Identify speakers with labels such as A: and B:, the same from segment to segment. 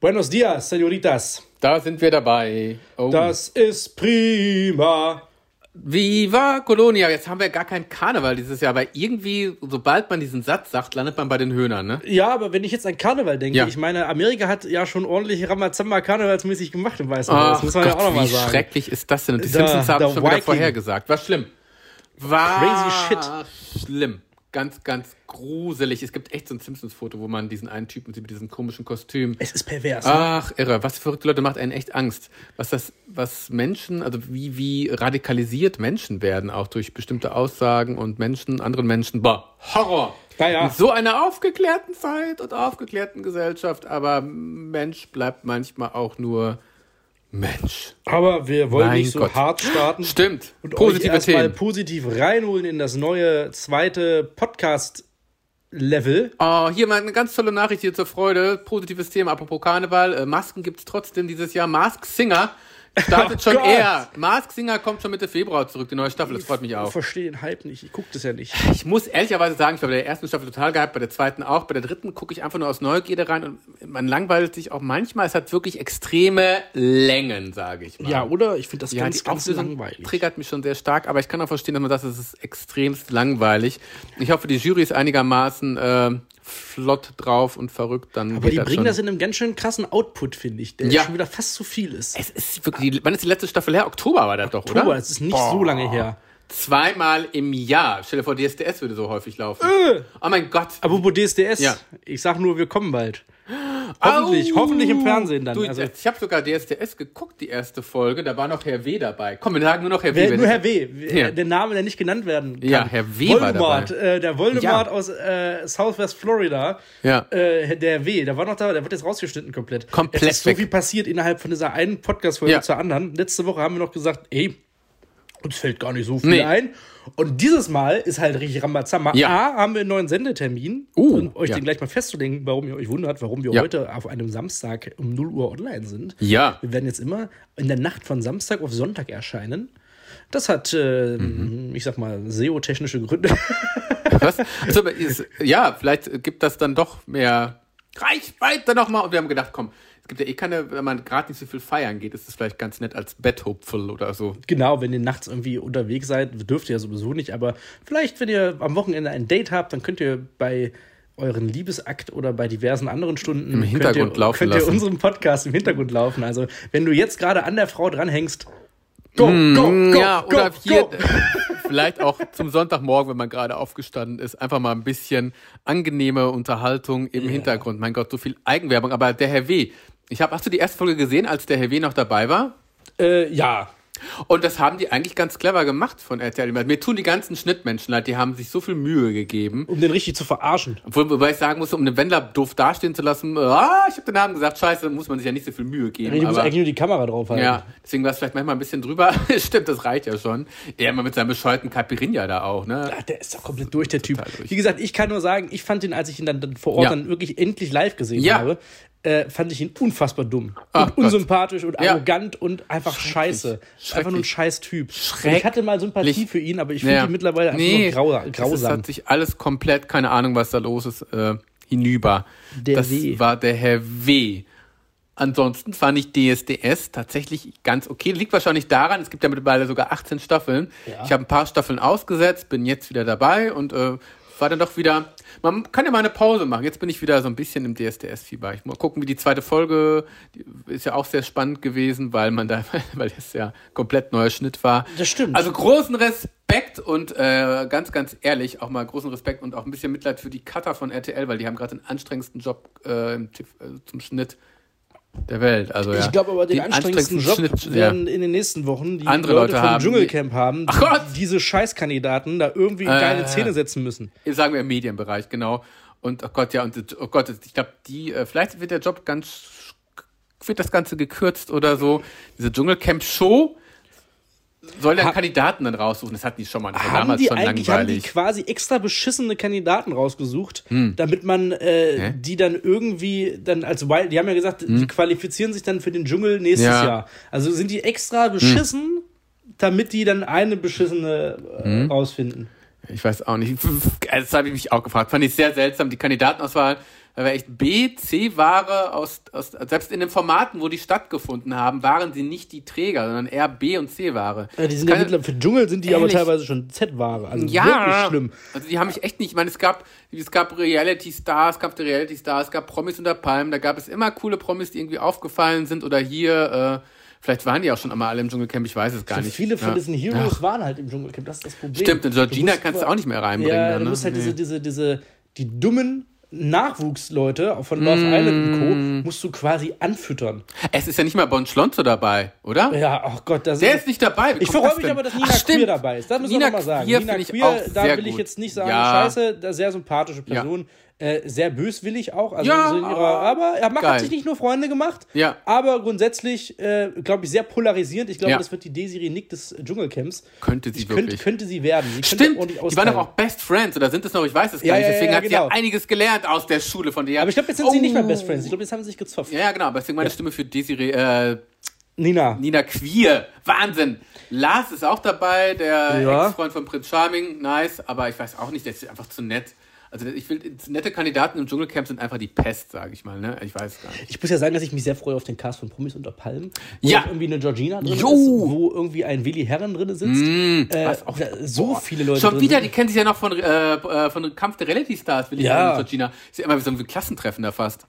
A: Buenos dias, señoritas.
B: Da sind wir dabei.
A: Oh. Das ist prima.
B: Viva Colonia. Jetzt haben wir gar keinen Karneval dieses Jahr, weil irgendwie, sobald man diesen Satz sagt, landet man bei den Höhnern, ne?
A: Ja, aber wenn ich jetzt an Karneval denke, ja. ich meine, Amerika hat ja schon ordentlich Ramazamba karnevalsmäßig gemacht im Weißen Haus. Das muss man
B: Gott,
A: ja auch nochmal
B: sagen. Wie schrecklich ist das denn? Und die da, Simpsons haben schon wieder vorhergesagt. War schlimm. War
A: Crazy shit.
B: Schlimm ganz, ganz gruselig. Es gibt echt so ein Simpsons-Foto, wo man diesen einen Typen sieht mit diesem komischen Kostüm.
A: Es ist pervers. Ne?
B: Ach, irre. Was verrückte Leute macht einen echt Angst. Was das, was Menschen, also wie, wie radikalisiert Menschen werden, auch durch bestimmte Aussagen und Menschen, anderen Menschen. Boah, Horror.
A: Ja,
B: In so einer aufgeklärten Zeit und aufgeklärten Gesellschaft, aber Mensch bleibt manchmal auch nur Mensch.
A: Aber wir wollen mein nicht so Gott. hart starten.
B: Stimmt.
A: Und Positive euch erstmal positiv reinholen in das neue zweite Podcast Level.
B: Oh, hier mal eine ganz tolle Nachricht hier zur Freude. Positives Thema, apropos Karneval. Äh, Masken es trotzdem dieses Jahr. Mask Singer Startet oh schon Gott. eher. Mask Singer kommt schon Mitte Februar zurück, die neue Staffel. Das freut mich auch.
A: Ich verstehe den Hype nicht. Ich gucke das ja nicht.
B: Ich muss ehrlicherweise sagen, ich war bei der ersten Staffel total gehypt, bei der zweiten auch. Bei der dritten gucke ich einfach nur aus Neugierde rein und man langweilt sich auch manchmal. Es hat wirklich extreme Längen, sage ich mal.
A: Ja, oder? Ich finde das ja, ganz, ganz langweilig.
B: triggert mich schon sehr stark, aber ich kann auch verstehen, dass man das, es ist extremst langweilig. Ich hoffe, die Jury ist einigermaßen äh, flott drauf und verrückt, dann.
A: Aber die bringen schon. das in einem ganz schön krassen Output, finde ich, der ja. schon wieder fast zu viel ist.
B: Es ist wirklich, wann ist die letzte Staffel her? Oktober war das Oktober, doch, oder? Oktober,
A: es ist nicht Boah. so lange her.
B: Zweimal im Jahr. Stell dir vor, DSDS würde so häufig laufen. Äh. Oh mein Gott.
A: Apropos DSDS. Ja. Ich sag nur, wir kommen bald. Hoffentlich, Au. hoffentlich im Fernsehen dann.
B: Du, also. Ich habe sogar DSDS geguckt, die erste Folge. Da war noch Herr W. dabei. Komm, wir sagen nur noch Herr
A: W. Nur Herr W. Ja. Der Name, der nicht genannt werden kann.
B: Ja, Herr W.
A: Voldemort,
B: war dabei.
A: Äh, der Voldemort ja. aus äh, Southwest Florida.
B: Ja.
A: Äh, der W. Der war noch da, der wird jetzt rausgeschnitten komplett.
B: Komplett.
A: Es ist so viel passiert innerhalb von dieser einen Podcast-Folge ja. zur anderen. Letzte Woche haben wir noch gesagt, ey, uns fällt gar nicht so viel nee. ein. Und dieses Mal ist halt richtig Rambazamba. Ja. A, haben wir einen neuen Sendetermin.
B: Uh,
A: und euch
B: ja.
A: den gleich mal festzulegen, warum ihr euch wundert, warum wir ja. heute auf einem Samstag um 0 Uhr online sind.
B: Ja.
A: Wir werden jetzt immer in der Nacht von Samstag auf Sonntag erscheinen. Das hat, äh, mhm. ich sag mal, SEO-technische Gründe.
B: Was? Also, ja, vielleicht gibt das dann doch mehr Reichweite nochmal. Und wir haben gedacht, komm, gibt ja eh keine, wenn man gerade nicht so viel feiern geht, ist es vielleicht ganz nett als Betthopfel oder so.
A: Genau, wenn ihr nachts irgendwie unterwegs seid, dürft ihr ja sowieso nicht, aber vielleicht, wenn ihr am Wochenende ein Date habt, dann könnt ihr bei euren Liebesakt oder bei diversen anderen Stunden
B: im Hintergrund
A: könnt
B: ihr, laufen
A: könnt ihr
B: lassen.
A: unseren Podcast im Hintergrund laufen. Also wenn du jetzt gerade an der Frau dranhängst, go, mm, go, go,
B: ja,
A: go,
B: oder hier,
A: go.
B: vielleicht auch zum Sonntagmorgen, wenn man gerade aufgestanden ist, einfach mal ein bisschen angenehme Unterhaltung im yeah. Hintergrund. Mein Gott, so viel Eigenwerbung. Aber der Herr W., ich hab, hast du die erste Folge gesehen, als der Herr W. noch dabei war?
A: Äh, ja.
B: Und das haben die eigentlich ganz clever gemacht von RTL. Mir tun die ganzen Schnittmenschen leid, die haben sich so viel Mühe gegeben.
A: Um den richtig zu verarschen.
B: Obwohl, wobei ich sagen muss, um den Wendler doof dastehen zu lassen, ah, ich habe den Namen gesagt, scheiße, muss man sich ja nicht so viel Mühe geben.
A: Ich muss eigentlich nur die Kamera draufhalten.
B: Ja, deswegen war es vielleicht manchmal ein bisschen drüber. Stimmt, das reicht ja schon. Er immer mit seinem bescheuerten Caipirinha da auch, ne?
A: Ja, der ist doch komplett durch, der Typ. Durch. Wie gesagt, ich kann nur sagen, ich fand ihn, als ich ihn dann vor Ort ja. dann wirklich endlich live gesehen ja. habe, äh, fand ich ihn unfassbar dumm Ach, und unsympathisch und ja. arrogant und einfach scheiße. Einfach nur ein scheiß Typ. Ich hatte mal Sympathie für ihn, aber ich finde ja. ihn mittlerweile einfach nee, nur grau, grausam.
B: Das hat sich alles komplett, keine Ahnung, was da los ist, äh, hinüber.
A: Der
B: das
A: w.
B: war der Herr W. Ansonsten fand ich DSDS tatsächlich ganz okay. Liegt wahrscheinlich daran, es gibt ja mittlerweile sogar 18 Staffeln. Ja. Ich habe ein paar Staffeln ausgesetzt, bin jetzt wieder dabei und äh, war dann doch wieder. Man kann ja mal eine Pause machen. Jetzt bin ich wieder so ein bisschen im DSDS-Fieber. Ich mal gucken, wie die zweite Folge die ist ja auch sehr spannend gewesen, weil man da, weil es ja komplett neuer Schnitt war.
A: Das stimmt.
B: Also großen Respekt und äh, ganz, ganz ehrlich auch mal großen Respekt und auch ein bisschen Mitleid für die Cutter von RTL, weil die haben gerade den anstrengendsten Job äh, äh zum Schnitt der Welt. Also, ja.
A: Ich glaube aber, den die anstrengendsten, anstrengendsten Job werden ja. in den nächsten Wochen die
B: Andere Leute, Leute vom haben,
A: Dschungelcamp haben,
B: Ach Gott!
A: diese Scheißkandidaten da irgendwie in geile äh, Szene setzen müssen.
B: Sagen wir im Medienbereich, genau. Und oh Gott, ja, und oh Gott, ich glaube, die, äh, vielleicht wird der Job ganz, wird das Ganze gekürzt oder so. Diese Dschungelcamp-Show soll ja Kandidaten dann raussuchen. Das hatten die schon mal. Das
A: war damals schon langweilig. Haben die quasi extra beschissene Kandidaten rausgesucht, hm. damit man äh, die dann irgendwie dann als Wild, die haben ja gesagt, hm. die qualifizieren sich dann für den Dschungel nächstes ja. Jahr. Also sind die extra beschissen, hm. damit die dann eine beschissene äh, hm. rausfinden.
B: Ich weiß auch nicht. Das habe ich mich auch gefragt. Fand ich sehr seltsam. Die Kandidatenauswahl Da war echt B, C-Ware aus, aus, selbst in den Formaten, wo die stattgefunden haben, waren sie nicht die Träger, sondern eher B- und C-Ware.
A: Ja, die sind ja mittlerweile, für Dschungel sind die ehrlich, aber teilweise schon Z-Ware. Also ja, wirklich schlimm.
B: Also die haben mich echt nicht, ich meine, es gab, es gab Reality Stars, es gab die Reality Stars, es gab Promis unter Palmen, da gab es immer coole Promis, die irgendwie aufgefallen sind oder hier, äh, Vielleicht waren die auch schon einmal alle im Dschungelcamp, ich weiß es gar nicht.
A: Viele von ja. diesen Heroes ja. waren halt im Dschungelcamp, das ist das Problem.
B: Stimmt, und Georgina du kannst du auch nicht mehr reinbringen. Ja,
A: dann, ne? du musst halt nee. diese, diese, diese, die dummen Nachwuchsleute von Love mm. Island und Co. musst du quasi anfüttern.
B: Es ist ja nicht mal Bon Schlonzo dabei, oder?
A: Ja, ach oh Gott,
B: das Der ist, ist nicht dabei.
A: Wie ich freue mich aber, dass Nina ach, Queer dabei ist. Das muss ich mal sagen.
B: Queer Nina Queer,
A: da will ich jetzt nicht sagen, ja. scheiße, sehr sympathische Person. Ja äh, sehr böswillig auch. Also ja, so ihrer, aber er macht, hat sich nicht nur Freunde gemacht,
B: ja.
A: aber grundsätzlich, äh, glaube ich, sehr polarisierend. Ich glaube, ja. das wird die Desiree Nick des Dschungelcamps.
B: Könnte sie
A: wirklich. Könnte, könnte sie werden. Sie
B: Stimmt, die waren doch auch Best Friends, oder sind es noch? Ich weiß es gar nicht. Deswegen hat genau. sie ja einiges gelernt aus der Schule von dir.
A: Aber ich glaube, jetzt sind oh. sie nicht mehr Best Friends. Ich glaube, jetzt haben sie sich gezopft.
B: Ja, genau. Deswegen meine Stimme für Desiree, äh,
A: Nina.
B: Nina Queer. Wahnsinn. Lars ist auch dabei, der. Ex-Freund von Prinz Charming. Nice, aber ich weiß auch nicht, der ist einfach zu nett. Also ich will, nette Kandidaten im Dschungelcamp sind einfach die Pest, sage ich mal. Ne? Ich weiß gar nicht.
A: Ich muss ja sagen, dass ich mich sehr freue auf den Cast von Promis unter Palmen.
B: Wo ja.
A: irgendwie eine Georgina drin jo. ist, wo irgendwie ein Willi Herren drin sitzt. Mm, äh, auch so boah. viele Leute
B: Schon wieder, sind. die kennen sich ja noch von, äh, äh von Kampf der Reality Stars, Willi ja. Herren und Georgina. Ist ja immer wie so ein Klassentreffen da fast.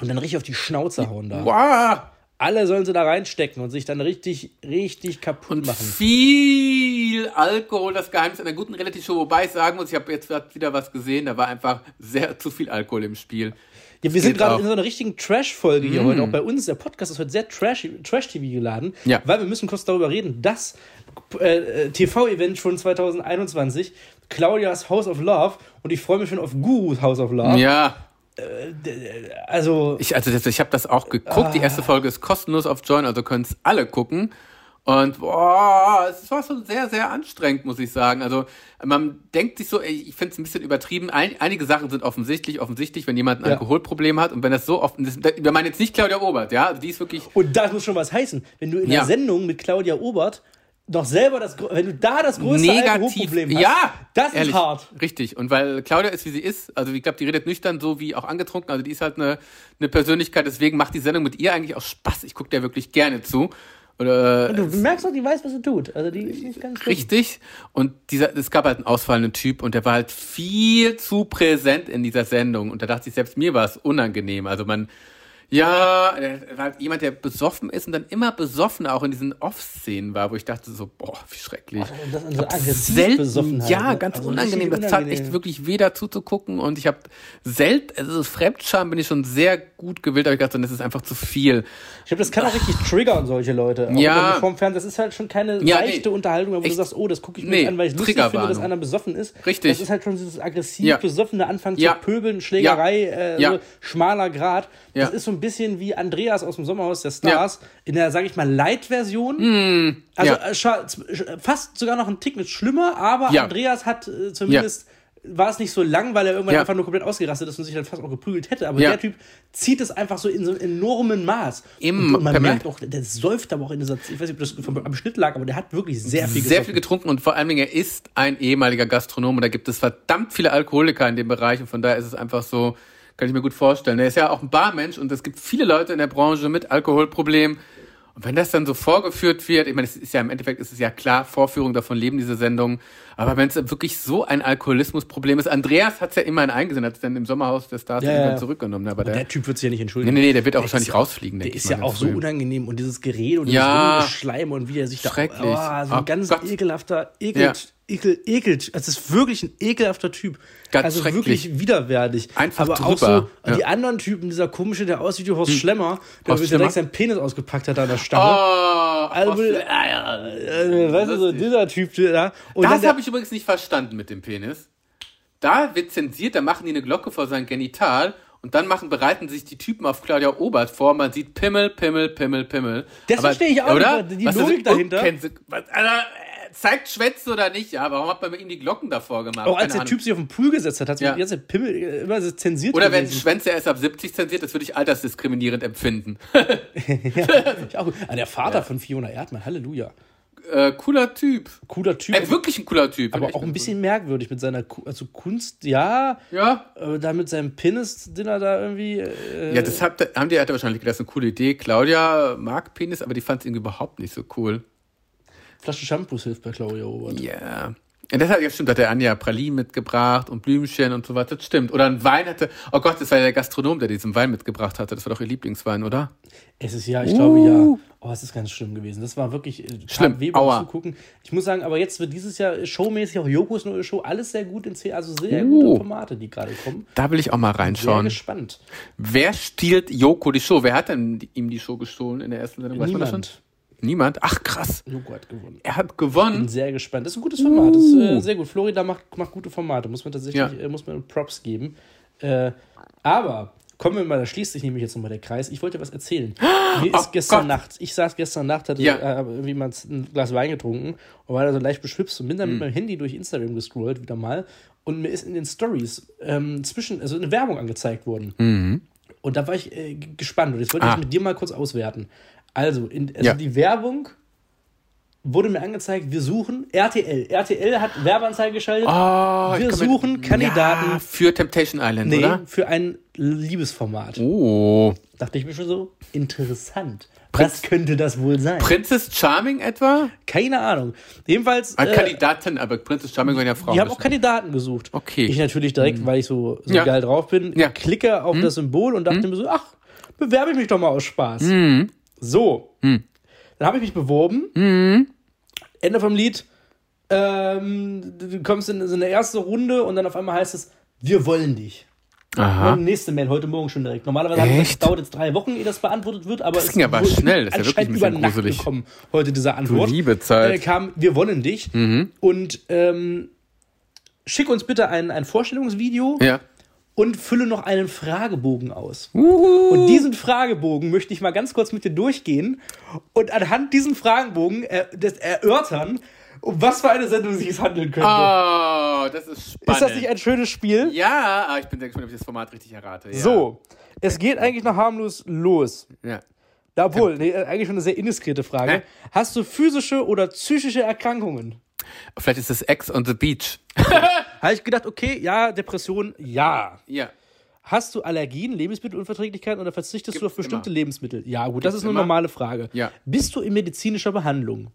A: Und dann richtig auf die Schnauze hauen da.
B: Wow.
A: Alle sollen sie da reinstecken und sich dann richtig, richtig kaputt und machen.
B: Viel Alkohol, das Geheimnis einer guten Reality-Show. Wobei ich sagen muss, ich habe jetzt wieder was gesehen, da war einfach sehr zu viel Alkohol im Spiel.
A: Ja, wir sind gerade in so einer richtigen Trash-Folge hier mm. heute. Auch bei uns, der Podcast ist heute sehr Trash-TV Trash geladen.
B: Ja.
A: Weil wir müssen kurz darüber reden, dass äh, TV-Event von 2021, Claudias House of Love, und ich freue mich schon auf Gurus House of Love.
B: Ja.
A: Äh, also.
B: Ich, also ich habe das auch geguckt. Ah. Die erste Folge ist kostenlos auf Join, also können es alle gucken. Und boah, es war schon sehr, sehr anstrengend, muss ich sagen. Also man denkt sich so, ich finde es ein bisschen übertrieben. Ein, einige Sachen sind offensichtlich, offensichtlich, wenn jemand ein ja. Alkoholproblem hat und wenn das so oft, wir meinen jetzt nicht Claudia Obert, ja, also die ist wirklich.
A: Und das muss schon was heißen. Wenn du in ja. der Sendung mit Claudia Obert doch selber das, wenn du da das größte
B: Negativ,
A: hast,
B: ja,
A: das ehrlich, ist hart.
B: Richtig. Und weil Claudia ist, wie sie ist, also ich glaube, die redet nüchtern so wie auch angetrunken, also die ist halt eine, eine Persönlichkeit, deswegen macht die Sendung mit ihr eigentlich auch Spaß. Ich gucke der wirklich gerne zu. Oder,
A: du merkst doch, die weiß, was sie tut. Also die ist nicht ganz
B: Richtig. Und dieser, es gab halt einen ausfallenden Typ und der war halt viel zu präsent in dieser Sendung. Und da dachte ich, selbst mir war es unangenehm. Also man, ja, er war halt jemand, der besoffen ist und dann immer besoffen auch in diesen Off-Szenen war, wo ich dachte so, boah, wie schrecklich.
A: Also das so selten,
B: ja, ne? ganz also unangenehm. Das tat echt wirklich weh dazu zu gucken und ich habe selten, also Fremdscham bin ich schon sehr gut gewillt, aber ich dachte, das ist einfach zu viel.
A: Ich glaube, das kann auch richtig triggern, solche Leute. Auch
B: ja.
A: Vom Fernsehen, das ist halt schon keine ja, leichte nee. Unterhaltung, wo du sagst, oh, das gucke ich mir nee, an, weil ich lustig finde, dass einer besoffen ist.
B: Richtig.
A: Das ist halt schon dieses aggressiv ja. besoffene Anfang ja. zu pöbeln, Schlägerei, äh, so schmaler Grad. Das ist so ein bisschen wie Andreas aus dem Sommerhaus der Stars in der, sage ich mal, Light-Version.
B: Mm.
A: Also äh, fast sogar noch ein Tick schlimmer, aber Andreas hat äh, zumindest war es nicht so lang, weil er irgendwann ja. einfach nur komplett ausgerastet ist und sich dann fast auch geprügelt hätte. Aber ja. der Typ zieht es einfach so in so einem enormen Maß.
B: Im,
A: und man merkt auch, der säuft aber auch in dieser, ich weiß nicht, ob das vom, am Schnitt lag, aber der hat wirklich sehr viel
B: getrunken. Sehr viel getrunken und vor allen Dingen, er ist ein ehemaliger Gastronom und da gibt es verdammt viele Alkoholiker in dem Bereich und von daher ist es einfach so, kann ich mir gut vorstellen. Er ist ja auch ein Barmensch und es gibt viele Leute in der Branche mit Alkoholproblemen und wenn das dann so vorgeführt wird, ich meine, es ist ja im Endeffekt ist es ja klar, Vorführung davon leben diese Sendungen, aber wenn es wirklich so ein Alkoholismusproblem ist, Andreas hat es ja immerhin eingesehen, hat es dann im Sommerhaus der Stars ja, irgendwann zurückgenommen. Aber der,
A: der, Typ wird sich ja nicht entschuldigen.
B: Nee, nee, nee, der wird auch der wahrscheinlich ist, rausfliegen.
A: Der ist ja auch so unangenehm und dieses Gerät und
B: ja,
A: dieses Schleim und wie er sich da,
B: Schrecklich.
A: oh, so ein oh, ganz Gott. ekelhafter, ekelt, ja ekel, ekelt. Es ist wirklich ein ekelhafter Typ.
B: Ganz
A: also wirklich widerwärtig.
B: Einfach
A: Aber
B: drüber.
A: auch so ja. die anderen Typen, dieser komische, der aussieht wie Horst hm. Schlemmer, der Horst direkt seinen Penis ausgepackt hat an der Stange.
B: Oh,
A: also, äh, äh, weißt du, so dieser Typ da.
B: Und das habe ich übrigens nicht verstanden mit dem Penis. Da wird zensiert, da machen die eine Glocke vor sein Genital und dann machen, bereiten sich die Typen auf Claudia Obert vor. Man sieht Pimmel, Pimmel, Pimmel, Pimmel.
A: Das verstehe ich auch
B: oder?
A: nicht, die was Logik dahinter.
B: Sie, was, Alter, zeigt Schwätze oder nicht, ja. Warum hat man mit ihm die Glocken davor gemacht?
A: Auch als der Typ sich auf den Pool gesetzt hat, hat ja. jetzt Pimmel äh, immer so zensiert.
B: Oder gewesen. wenn Schwänze erst ab 70 zensiert, das würde ich altersdiskriminierend empfinden.
A: ja, ich auch. Ah, der Vater ja. von Fiona Erdmann, Halleluja.
B: äh, cooler Typ.
A: Cooler Typ.
B: Ist wirklich ein cooler Typ.
A: Aber auch ein bisschen merkwürdig mit seiner Ku also Kunst, ja.
B: Ja.
A: Aber da mit seinem Penis, den er da irgendwie. Äh,
B: Ja, das hat, haben die hat er wahrscheinlich gedacht, das ist eine coole Idee. Claudia mag Penis, aber die fand es irgendwie überhaupt nicht so cool.
A: Flasche Shampoos hilft bei Claudia Robert.
B: Ja. Ja, das hat ja stimmt, hat der Anja Pralinen mitgebracht und Blümchen und so weiter. Das stimmt. Oder ein Wein hatte. Oh Gott, das war ja der Gastronom, der diesen Wein mitgebracht hatte. Das war doch ihr Lieblingswein, oder?
A: Es ist ja, ich glaube ja. Oh, es ist ganz schlimm gewesen. Das war wirklich äh,
B: Schlimm. Aua.
A: beim Zugucken. Ich muss sagen, aber jetzt wird dieses Jahr showmäßig auch Jokos neue Show alles sehr gut in C, also sehr
B: Uh.
A: gute Formate, die gerade kommen.
B: Da will ich auch mal
A: Sehr
B: reinschauen.
A: gespannt.
B: Wer stiehlt Joko die Show? Wer hat denn ihm die Show gestohlen in der ersten Sendung? Weiß man das schon?
A: Niemand.
B: Ach, krass.
A: Joko hat gewonnen.
B: Er hat
A: Bin
B: gewonnen.
A: sehr gespannt. Das ist ein gutes Format. Das ist äh,
B: Uh.
A: sehr gut. Florida macht, macht gute Formate. Muss man tatsächlich,
B: Ja.
A: äh, muss man Props geben. Äh, aber kommen wir mal, da schließt sich nämlich jetzt nochmal der Kreis. Ich wollte was erzählen. Mir ist
B: Oh
A: gestern
B: Gott.
A: Nacht, ich saß gestern Nacht, hatte
B: Ja.
A: äh, irgendwie mal ein Glas Wein getrunken und war da so leicht beschwipst und bin dann
B: Mhm.
A: mit meinem Handy durch Instagram gescrollt wieder mal und mir ist in den Stories ähm, zwischen, also eine Werbung angezeigt worden. Und da war ich äh, gespannt und jetzt wollte ich
B: Mhm. Ah.
A: das mit dir mal kurz auswerten. Also, in, also
B: Ja.
A: die Werbung wurde mir angezeigt, wir suchen RTL. RTL hat Werbeanzeige geschaltet.
B: Oh,
A: wir suchen Kandidaten
B: Ja, für Temptation Island,
A: nee,
B: oder?
A: für ein Liebesformat.
B: Oh.
A: Dachte ich mir schon so, interessant. Was könnte das wohl sein?
B: Princess Charming etwa?
A: Keine Ahnung. Jedenfalls.
B: Ah,
A: äh,
B: Kandidatin, aber Princess Charming waren ja Frauen.
A: die haben auch. Kandidaten gesucht.
B: Okay.
A: Ich natürlich direkt, weil ich so, so
B: Ja.
A: geil drauf bin,
B: Ja.
A: klicke auf das Symbol und dachte mir so, ach, bewerbe ich mich doch mal aus Spaß. So. Dann habe ich mich beworben. Ende vom Lied. Ähm, du kommst in so eine erste Runde und dann auf einmal heißt es, wir wollen dich.
B: Aha.
A: Und nächste Mail heute Morgen schon direkt. Normalerweise
B: Echt?
A: dauert jetzt drei Wochen, ehe das beantwortet wird, aber
B: Das ging aber schnell, das ist ja wirklich ein bisschen
A: über Nacht
B: gruselig.
A: gekommen heute diese Antwort.
B: liebe Zeit. Mhm.
A: Äh, kam, wir wollen dich und ähm, schick uns bitte ein, ein Vorstellungsvideo
B: Ja.
A: Und fülle noch einen Fragebogen aus. Und diesen Fragebogen möchte ich mal ganz kurz mit dir durchgehen und anhand diesen Fragebogen äh, das erörtern, um was für eine Sendung sich es handeln könnte.
B: Oh, das ist spannend.
A: Ist das nicht ein schönes Spiel?
B: Ja, aber ich bin sehr gespannt, ob ich das Format richtig errate. Ja.
A: So, es geht eigentlich noch harmlos los.
B: Ja.
A: Ja, Obwohl, nee, eigentlich schon eine sehr indiskrete Frage.
B: Hä?
A: Hast du physische oder psychische Erkrankungen?
B: Vielleicht ist das Ex on the Beach.
A: Habe ich gedacht, okay, ja, Depression, ja.
B: Ja.
A: Hast du Allergien, Lebensmittelunverträglichkeiten oder verzichtest du
B: Gibt's
A: auf bestimmte
B: immer.
A: Lebensmittel? Ja, gut, das ist eine
B: immer.
A: normale Frage.
B: Ja.
A: Bist du in medizinischer Behandlung?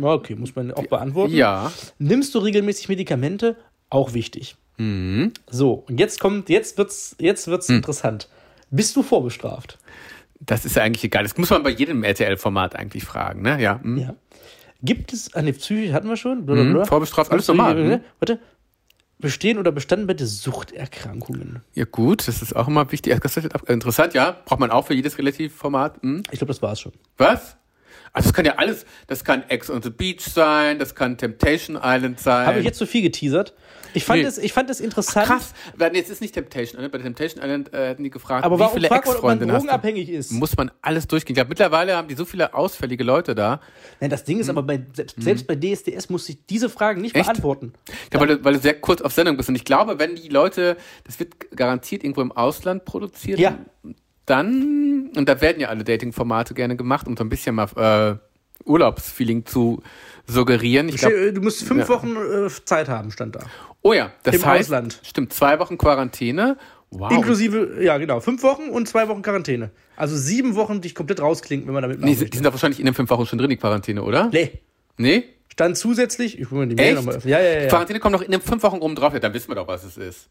A: Okay, muss man auch beantworten.
B: Ja.
A: Nimmst du regelmäßig Medikamente? Auch wichtig.
B: Mhm.
A: So, und jetzt kommt, jetzt wird's, jetzt wird's
B: Hm.
A: interessant. Bist du vorbestraft?
B: Das ist ja eigentlich egal. Das muss man bei jedem RTL-Format eigentlich fragen, ne? Ja. hm.
A: Ja. Gibt es, die Psyche hatten wir schon, blablabla.
B: Mhm, vorbestraft, alles normal, mhm.
A: Warte. Bestehen oder bestanden bei dir Suchterkrankungen?
B: Ja, gut, das ist auch immer wichtig. Interessant, ja. Braucht man auch für jedes Relativformat. Hm.
A: Ich glaube, das war's schon.
B: Was? Also das kann ja alles, das kann Ex on the Beach sein, das kann Temptation Island sein.
A: Habe ich jetzt zu viel geteasert? Ich fand,
B: Nee.
A: es, ich fand es interessant.
B: Krass, weil jetzt ist nicht Temptation Island. Bei Temptation Island äh, hätten die gefragt,
A: Aber
B: wie viele Ex-Freundinnen hast du?
A: drogenabhängig ist?
B: Muss man alles durchgehen. Ich glaube, mittlerweile haben die so viele ausfällige Leute da.
A: Nein, das Ding ist aber, bei, selbst, selbst bei DSDS muss ich diese Fragen nicht.
B: Echt?
A: beantworten.
B: Glaube, weil, du- weil du sehr kurz auf Sendung bist. Und ich glaube, wenn die Leute, das wird garantiert irgendwo im Ausland produziert,
A: Ja.
B: Dann, und da werden ja alle Dating-Formate gerne gemacht, um so ein bisschen mal äh, Urlaubsfeeling zu suggerieren. Ich glaub,
A: du musst fünf
B: ja.
A: Wochen äh, Zeit haben, stand da.
B: oh ja, das
A: im
B: heißt,
A: Ausland.
B: stimmt, zwei Wochen Quarantäne. Wow.
A: Inklusive, ja genau, fünf Wochen und zwei Wochen Quarantäne. Also sieben Wochen dich komplett rausklinken, wenn man damit
B: Nee,
A: machen
B: die sind doch wahrscheinlich in den fünf Wochen schon drin, die Quarantäne, oder?
A: Nee,
B: Nee?
A: stand zusätzlich, ich will mal die Mail nochmal öffnen. Ja, ja, ja.
B: Die. Quarantäne kommt noch in den fünf Wochen oben drauf. Ja, dann wissen wir doch, was es ist.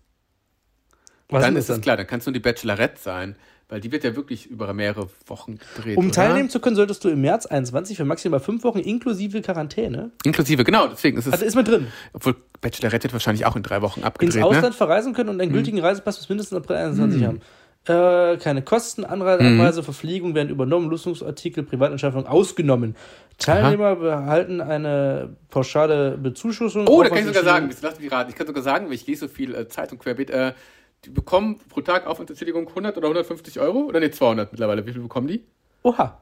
A: Was
B: dann
A: ist
B: es klar, dann kannst du die Bachelorette sein. Weil die wird ja wirklich über mehrere Wochen gedreht.
A: Um
B: oder?
A: teilnehmen zu können, solltest du im März 21 für maximal fünf Wochen inklusive Quarantäne.
B: Inklusive, genau, deswegen ist es.
A: Also ist mit drin.
B: obwohl Bachelorette wird wahrscheinlich auch in drei Wochen
A: Ins
B: abgedreht,
A: Ausland
B: ne?
A: verreisen können und einen gültigen Reisepass bis mindestens April 21
B: Hm.
A: haben. Äh, keine Kosten, Anreise, Abreise, Verpflegung werden übernommen, Lustungsartikel, Privatentscheidung ausgenommen. Teilnehmer behalten eine pauschale Bezuschussung.
B: Oh, da kann ich sogar sagen, lass mich raten. Ich kann sogar sagen, weil ich lese so viel äh, Zeitung querbeet, äh, die bekommen pro Tag Aufwandsentschädigung 100 oder 150 Euro? Oder nee, 200 mittlerweile. Wie viel bekommen die?
A: Oha.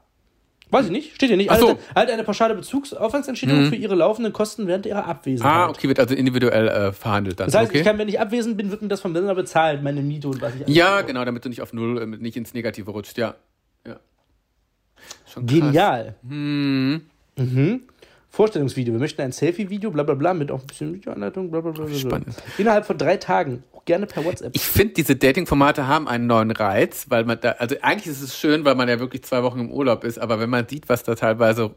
A: Weiß ich nicht, steht hier nicht.
B: Ach so.
A: Halt, halt eine pauschale Bezugsaufwandsentschädigung für ihre laufenden Kosten während ihrer Abwesenheit.
B: Ah, okay, wird also individuell äh, verhandelt dann.
A: Das heißt,
B: okay.
A: ich kann, wenn ich abwesend bin, wird mir das vom Sender bezahlt, meine Miete und was ich
B: ja, genau, damit du nicht auf Null, äh, nicht ins Negative rutscht, ja. ja.
A: Genial.
B: Hm.
A: Mhm. Vorstellungsvideo. Wir möchten ein Selfie-Video, bla bla bla, mit auch ein bisschen Videoanleitung, bla bla bla. Spannend. Innerhalb von drei Tagen. Gerne per WhatsApp.
B: Ich finde, diese Dating-Formate haben einen neuen Reiz, weil man da, also eigentlich ist es schön, weil man ja wirklich zwei Wochen im Urlaub ist, aber wenn man sieht, was da teilweise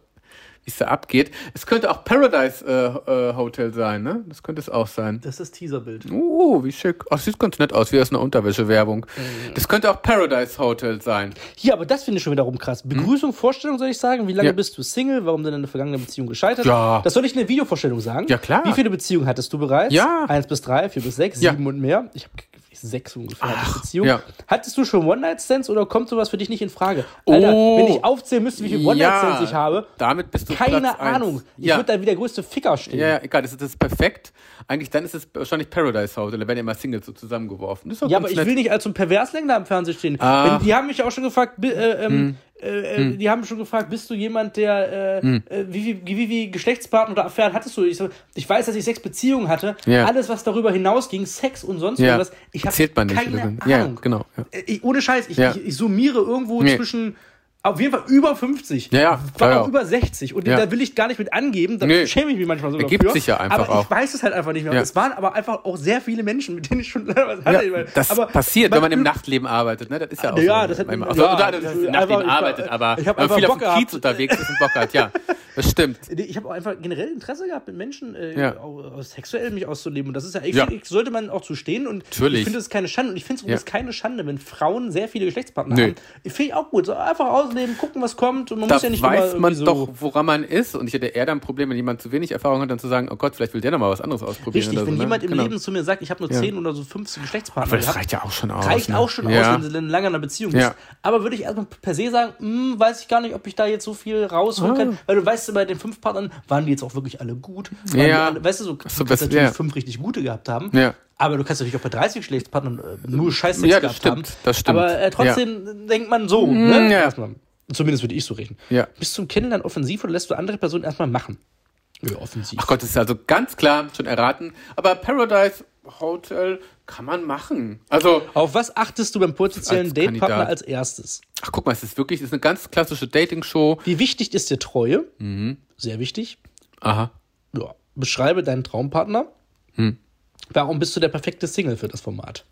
B: wie es da abgeht. Es könnte auch Paradise äh, äh, Hotel sein, ne? Das könnte es auch sein.
A: Das ist Teaserbild.
B: Uh, wie schick. Ach, sieht ganz nett aus, wie aus einer Unterwäschewerbung. Mhm. Das könnte auch Paradise Hotel sein.
A: Ja, aber das finde ich schon wiederum krass. Begrüßung, hm? Vorstellung soll ich sagen. Wie lange ja. bist du Single? Warum denn in der vergangenen Beziehung gescheitert?
B: Ja.
A: Das soll ich in der Videovorstellung sagen?
B: Ja, klar.
A: Wie viele Beziehungen hattest du bereits?
B: Ja.
A: Eins bis drei, vier bis sechs, ja. sieben und mehr. Ich habe sechs ungefähr
B: Ach, Beziehung. Ja.
A: Hattest du schon One-Night-Stands oder kommt sowas für dich nicht in Frage? Alter, oh, wenn ich aufzählen müsste, wie viele One-Night-Stands ja, ich habe,
B: damit bist du
A: keine Ahnung. Ich ja. würde da wie der größte Ficker stehen.
B: Ja, egal, das ist, das ist perfekt. Eigentlich dann ist es wahrscheinlich Paradise House, oder werden ja mal Singles so zusammengeworfen.
A: ja, aber ich nett. will nicht als so ein Perverslänger am Fernsehen stehen. Wenn, die haben mich auch schon gefragt, äh, ähm, hm. Äh, hm. Die haben schon gefragt, bist du jemand, der, äh, hm. äh, wie, wie, wie, wie Geschlechtspartner oder Affären hattest du? Ich, so, ich weiß, dass ich sechs Beziehungen hatte. Ja. Alles, was darüber hinausging, Sex und sonst ja. irgendwas, ich habe keine Ahnung.
B: Ja, genau. Ja.
A: Äh, ich, ohne Scheiß, ich, ich, ich summiere irgendwo nee. zwischen auf jeden Fall über 50.
B: Ja, ja.
A: War
B: ja,
A: auch über 60. Und ja. da will ich gar nicht mit angeben. Da nee. schäme ich mich manchmal so
B: Ergibt sich ja einfach
A: aber
B: auch.
A: ich weiß es halt einfach nicht mehr. Ja. Es waren aber einfach auch sehr viele Menschen, mit denen ich schon
B: was hatte. Ja, das aber passiert, wenn man im Nachtleben arbeitet. Ne? Das ist ja auch
A: ja,
B: so.
A: Das hat,
B: also, ja, oder, das im Nachtleben arbeitet, aber
A: ich wenn man viel Bock auf
B: dem Kiez unterwegs ist und Bock hat, ja. Das stimmt.
A: Ich habe auch einfach generell Interesse gehabt, mit Menschen äh, sexuell mich auszuleben. Und das ist ja, ich, sollte man auch zu stehen. Und
B: Natürlich.
A: ich finde es keine Schande. Und ich finde es keine Schande, wenn Frauen sehr viele Geschlechtspartner haben. Finde ich auch gut. So einfach ausleben, gucken, was kommt und man
B: da
A: muss ja nicht
B: weiß man so doch, woran man ist. Und ich hätte eher dann ein Problem, wenn jemand zu wenig Erfahrung hat, dann zu sagen, oh Gott, vielleicht will der noch mal was anderes ausprobieren.
A: Richtig, wenn
B: so,
A: ne? jemand im genau. Leben zu mir sagt, ich habe nur ja. 10 oder so 15 Geschlechtspartner.
B: Aber das reicht ja auch schon aus.
A: Reicht ne? auch schon ja. aus, wenn du in langer einer Beziehung bist. Ja. Aber würde ich erstmal per se sagen, hm, weiß ich gar nicht, ob ich da jetzt so viel rausholen ah. kann. Weil du weißt, bei den fünf Partnern waren die jetzt auch wirklich alle gut.
B: Ja.
A: Alle, weißt du, so,
B: so
A: kannst natürlich fünf richtig gute gehabt haben.
B: Ja.
A: Aber du kannst natürlich auch bei 30 Geschlechtspartnern äh, nur Scheiße
B: ja, gehabt stimmt, haben. Das stimmt.
A: Aber äh, trotzdem denkt man so. Mm, ne?
B: Ja.
A: Erstmal. Zumindest würde ich so rechnen.
B: Ja.
A: Bist du zum Kennenlernen offensiv oder lässt du andere Personen erstmal machen?
B: Ja, offensiv. Ach Gott, das ist also ganz klar schon erraten. Aber Paradise Hotel kann man machen. Also
A: auf was achtest du beim potenziellen Datepartner als erstes?
B: Ach guck mal, es ist wirklich, es ist eine ganz klassische Dating-Show.
A: Wie wichtig ist dir Treue?
B: Mhm.
A: Sehr wichtig.
B: Aha.
A: Ja. Beschreibe deinen Traumpartner.
B: Hm.
A: Warum bist du der perfekte Single für das Format?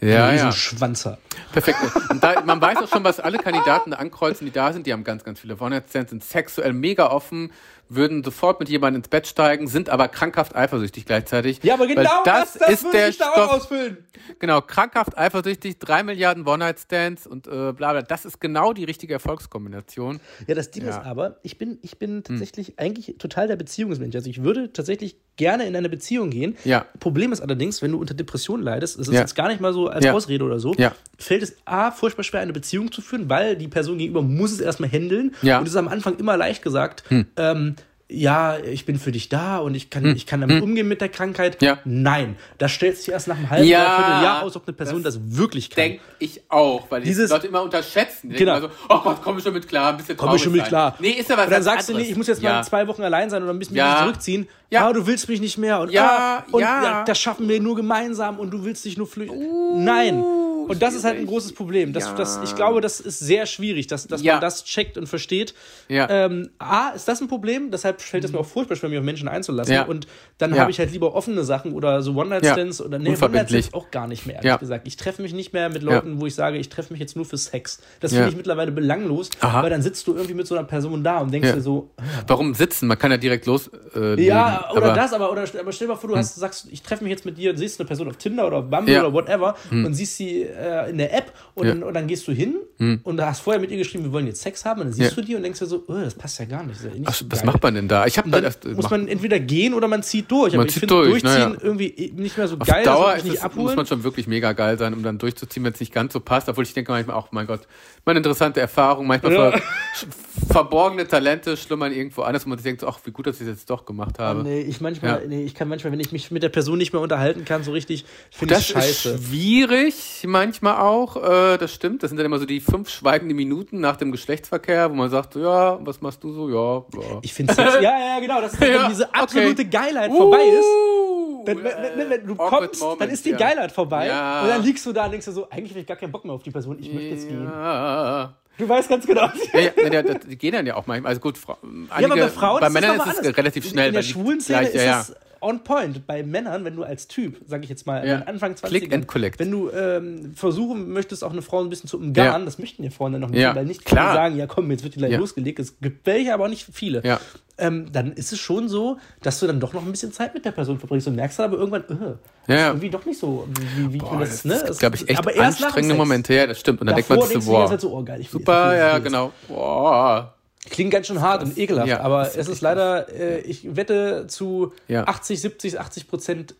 B: Ja, ja.
A: Schwanzer.
B: Perfekt. Und da, man weiß auch schon, was alle Kandidaten ankreuzen, die da sind. Die haben ganz, ganz viele One-Night-Stands, sind sexuell mega offen, würden sofort mit jemandem ins Bett steigen, sind aber krankhaft eifersüchtig gleichzeitig.
A: Ja, aber genau
B: das, das, das ist der
A: ich da auch ausfüllen.
B: Genau, krankhaft eifersüchtig, drei Milliarden One-Night-Stands und äh, bla bla. Das ist genau die richtige Erfolgskombination.
A: Ja, das Ding ja. ist aber, ich bin, ich bin hm. tatsächlich hm. eigentlich total der Beziehungsmensch. Also ich würde tatsächlich gerne in eine Beziehung gehen.
B: Ja.
A: Problem ist allerdings, wenn du unter Depressionen leidest, das ist ja. jetzt gar nicht mal so als ja. Ausrede oder so,
B: ja.
A: fällt es A, furchtbar schwer, eine Beziehung zu führen, weil die Person gegenüber muss es erstmal handeln.
B: Ja.
A: Und es ist am Anfang immer leicht gesagt,
B: hm.
A: ähm, ja, ich bin für dich da und ich kann, hm. ich kann damit hm. umgehen mit der Krankheit.
B: Ja.
A: Nein, das stellt sich erst nach einem halben
B: ja,
A: Jahr aus, ob eine Person das, das wirklich kann.
B: Denke ich auch, weil
A: Dieses,
B: die Leute immer unterschätzen. Die
A: genau.
B: so, oh Gott, komm ich schon mit klar, ein bisschen
A: Komm ich schon mit sein. klar.
B: Nee, ist ja was
A: Und dann sagst anderes. du, nee, ich muss jetzt ja. mal zwei Wochen allein sein oder ein bisschen
B: ja.
A: zurückziehen.
B: Ja.
A: Ah, du willst mich nicht mehr. Und,
B: ja,
A: ah, und
B: ja.
A: das schaffen wir nur gemeinsam und du willst dich nur flüchten. Uh, Nein. Und das ist halt ein großes Problem. Das, ja. das, ich glaube, das ist sehr schwierig, dass, dass ja. man das checkt und versteht.
B: Ja.
A: Ähm, A, ist das ein Problem? Deshalb fällt es mir auch furchtbar schwer, mich auf Menschen einzulassen. Und dann habe ich halt lieber offene Sachen oder so One-Night-Stands oder nee, One-Night-Stands auch gar nicht mehr, ehrlich gesagt. Ich treffe mich nicht mehr mit Leuten, wo ich sage, ich treffe mich jetzt nur für Sex. Das finde ich mittlerweile belanglos,
B: Aha.
A: weil dann sitzt du irgendwie mit so einer Person da und denkst dir so.
B: Warum sitzen? Man kann ja direkt los.
A: Äh, ja, oder aber das, aber, oder, aber stell dir mal vor, du hm. hast, sagst, ich treffe mich jetzt mit dir und siehst eine Person auf Tinder oder auf Bumble oder whatever hm. und siehst sie äh, in der App und, ja. dann, und dann gehst du hin hm. und hast vorher mit ihr geschrieben, wir wollen jetzt Sex haben. Und dann siehst ja. du die und denkst dir so, oh, das passt ja gar nicht. Ja nicht
B: Ach, was macht man denn da? Ich habe
A: dann erst, muss man entweder gehen oder man zieht durch.
B: Man
A: Aber
B: zieht ich finde
A: durchziehen
B: ja.
A: irgendwie nicht mehr so
B: Auf
A: geil.
B: Dauer nicht abholen. muss man schon wirklich mega geil sein, um dann durchzuziehen, wenn es nicht ganz so passt. Obwohl ich denke manchmal auch, mein Gott, meine interessante Erfahrung. Manchmal ver verborgene Talente schlummern irgendwo anders, wo man sich denkt, ach, wie gut, dass ich das jetzt doch gemacht habe.
A: Nee, ich manchmal, nee, ich kann manchmal, wenn ich mich mit der Person nicht mehr unterhalten kann, so richtig, finde ich scheiße.
B: Das ist schwierig, manchmal auch. Äh, das stimmt. Das sind dann immer so die fünf schweigende Minuten nach dem Geschlechtsverkehr, wo man sagt, ja, was machst du so? Ja, ja.
A: Ich finde ja, ja, genau, dass ja, dann diese absolute okay. Geilheit uh, vorbei ist. Wenn, wenn, wenn, wenn du kommst, Moment, dann ist die ja. Geilheit vorbei.
B: Ja.
A: Und dann liegst du da und denkst du so, eigentlich habe ich gar keinen Bock mehr auf die Person, ich möchte jetzt gehen. Du weißt ganz genau.
B: Ja, ja, ja, die gehen dann ja auch manchmal. Also gut, Frau, einige, ja, aber bei Frauen bei Männern ist es alles. relativ schnell.
A: In der schwulen Szene ist es on point. Bei Männern, wenn du als Typ, sag ich jetzt mal, ja. Anfang 20
B: Click and collect.
A: wenn du ähm, versuchen möchtest, auch eine Frau ein bisschen zu umgarnen, ja. das möchten ja Frauen dann noch nicht,
B: ja.
A: weil nicht
B: Klar.
A: sagen, ja komm, jetzt wird die gleich losgelegt. Es gibt welche, aber auch nicht viele. Ähm, dann ist es schon so, dass du dann doch noch ein bisschen Zeit mit der Person verbringst und merkst dann aber irgendwann, äh,
B: ja,
A: irgendwie doch nicht so, wie, wie Boah,
B: das, ne? Das glaube ich, echt aber erst anstrengende Momente. Ja, das stimmt. Und dann
A: Davor
B: denkt man sich so, boah,
A: halt so, oh geil, ich
B: super, ja, genau. Boah.
A: Klingt ganz schön hart und ekelhaft, ja, aber es ist leider, äh, ich wette zu ja. 80, 70, 80 Prozent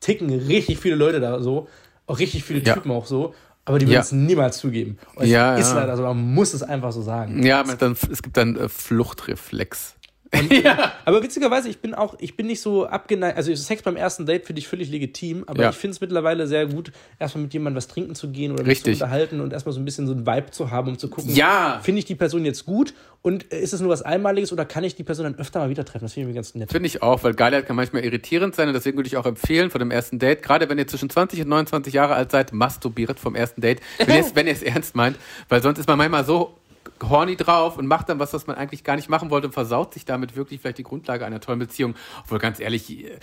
A: ticken richtig viele Leute da so, auch richtig viele Typen auch so. Aber die würden es niemals zugeben. Und
B: ja,
A: ist leider so, man muss es einfach so sagen.
B: Ja, dann, es gibt dann äh, Fluchtreflex.
A: Ja. Aber witzigerweise, ich bin auch, ich bin nicht so abgeneigt. Also Sex beim ersten Date finde ich völlig legitim, aber ja. ich finde es mittlerweile sehr gut, erstmal mit jemandem was trinken zu gehen oder
B: Richtig.
A: zu unterhalten und erstmal so ein bisschen so ein Vibe zu haben, um zu gucken,
B: ja.
A: finde ich die Person jetzt gut und ist es nur was Einmaliges oder kann ich die Person dann öfter mal wieder treffen? Das finde ich mir ganz nett.
B: Finde ich auch, weil Geilheit kann manchmal irritierend sein und deswegen würde ich auch empfehlen, vor dem ersten Date, gerade wenn ihr zwischen 20 und 29 Jahre alt seid, masturbiert vom ersten Date, wenn ihr es ernst meint, weil sonst ist man manchmal so horny drauf und macht dann was, was man eigentlich gar nicht machen wollte und versaut sich damit wirklich vielleicht die Grundlage einer tollen Beziehung. Obwohl ganz ehrlich, äh,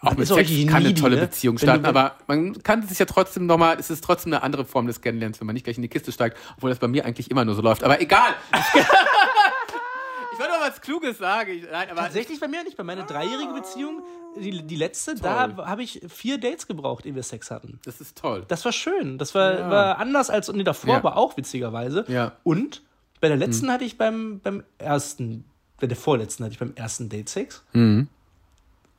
B: auch man mit Sex kann eine tolle ne? Beziehung starten, du, aber man kann sich ja trotzdem nochmal, es ist trotzdem eine andere Form des Kennenlernens, wenn man nicht gleich in die Kiste steigt, obwohl das bei mir eigentlich immer nur so läuft. Aber egal! ich wollte mal was Kluges sagen. Nein,
A: Tatsächlich bei mir nicht. Bei meiner dreijährigen Beziehung, die, die letzte, toll. da habe ich vier Dates gebraucht, ehe wir Sex hatten.
B: Das ist toll.
A: Das war schön. Das war, ja. war anders als nee, davor, ja. aber auch witzigerweise.
B: Ja.
A: Und bei der letzten hm. hatte ich beim, beim ersten, bei der vorletzten hatte ich beim ersten Date Sex.
B: Mhm.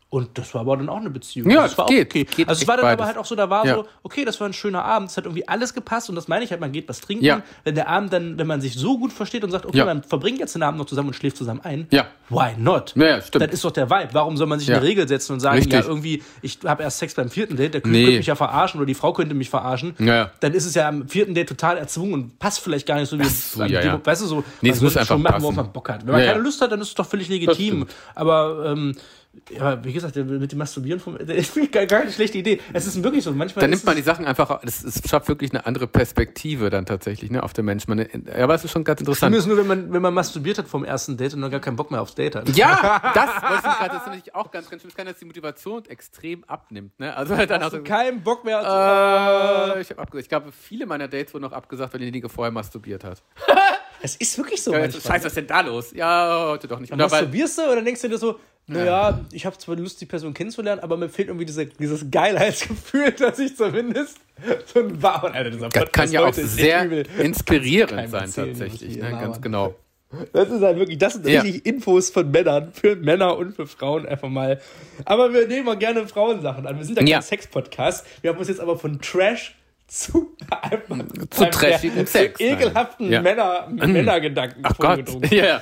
A: Und das war aber dann auch eine Beziehung.
B: Ja,
A: das war
B: geht,
A: okay.
B: Geht
A: also es war dann beides. aber halt auch so, da war ja. so, okay, das war ein schöner Abend, es hat irgendwie alles gepasst und das meine ich halt, man geht was trinken.
B: Ja.
A: Wenn der Abend dann, wenn man sich so gut versteht und sagt, okay, ja. man verbringt jetzt den Abend noch zusammen und schläft zusammen ein.
B: Ja.
A: Why not?
B: Ja, stimmt.
A: Das ist doch der Vibe. Warum soll man sich eine Regel setzen und sagen,
B: Richtig.
A: ja, irgendwie, ich habe erst Sex beim vierten Date, der
B: nee.
A: könnte mich ja verarschen oder die Frau könnte mich verarschen.
B: Ja.
A: Dann ist es ja am vierten Date total erzwungen und passt vielleicht gar nicht so wie
B: so, ja, ja.
A: weißt du so,
B: nee, es muss einfach schon machen, passen.
A: worauf man Bock hat. Wenn man keine Lust hat, dann ist es doch völlig legitim. Aber ähm, ja, wie gesagt, mit dem Masturbieren vom, das ist gar keine schlechte Idee. Es ist wirklich so. Manchmal
B: dann nimmt man die Sachen einfach, es, es schafft wirklich eine andere Perspektive dann tatsächlich, ne, auf den Menschen. Man, ja, aber es ist schon ganz interessant.
A: Ist nur, wenn man, wenn man masturbiert hat vom ersten Date und dann gar keinen Bock mehr aufs Date hat.
B: Ja, das, was ich das ist natürlich auch ganz, ganz schlimm. Es kann, dass die Motivation extrem abnimmt, ne. Also halt dann
A: Hast auch so, keinen Bock mehr.
B: Äh, ich habe abgesagt. Ich glaube, viele meiner Dates wurden noch abgesagt, weil diejenige vorher masturbiert hat.
A: Es ist wirklich so.
B: Ja, Scheiße, was ist denn da los? Ja, heute doch nicht.
A: Und masturbierst du oder denkst du dir so, naja, ich habe zwar Lust, die Person kennenzulernen, aber mir fehlt irgendwie diese, dieses Geilheitsgefühl, dass ich zumindest so ein Wow,
B: Alter, dieser Das kann ja auch sehr inspirierend sein, tatsächlich. Ne? Ganz genau.
A: Das ist halt wirklich, das sind ja. richtig Infos von Männern, für Männer und für Frauen einfach mal. Aber wir nehmen auch gerne Frauensachen an. Wir sind ja kein ja. Sex-Podcast. Wir haben uns jetzt aber von Trash zu,
B: zu trashigem Sex.
A: Zu ekelhaften ja. Männer, Männergedanken
B: Ach Gott, ja.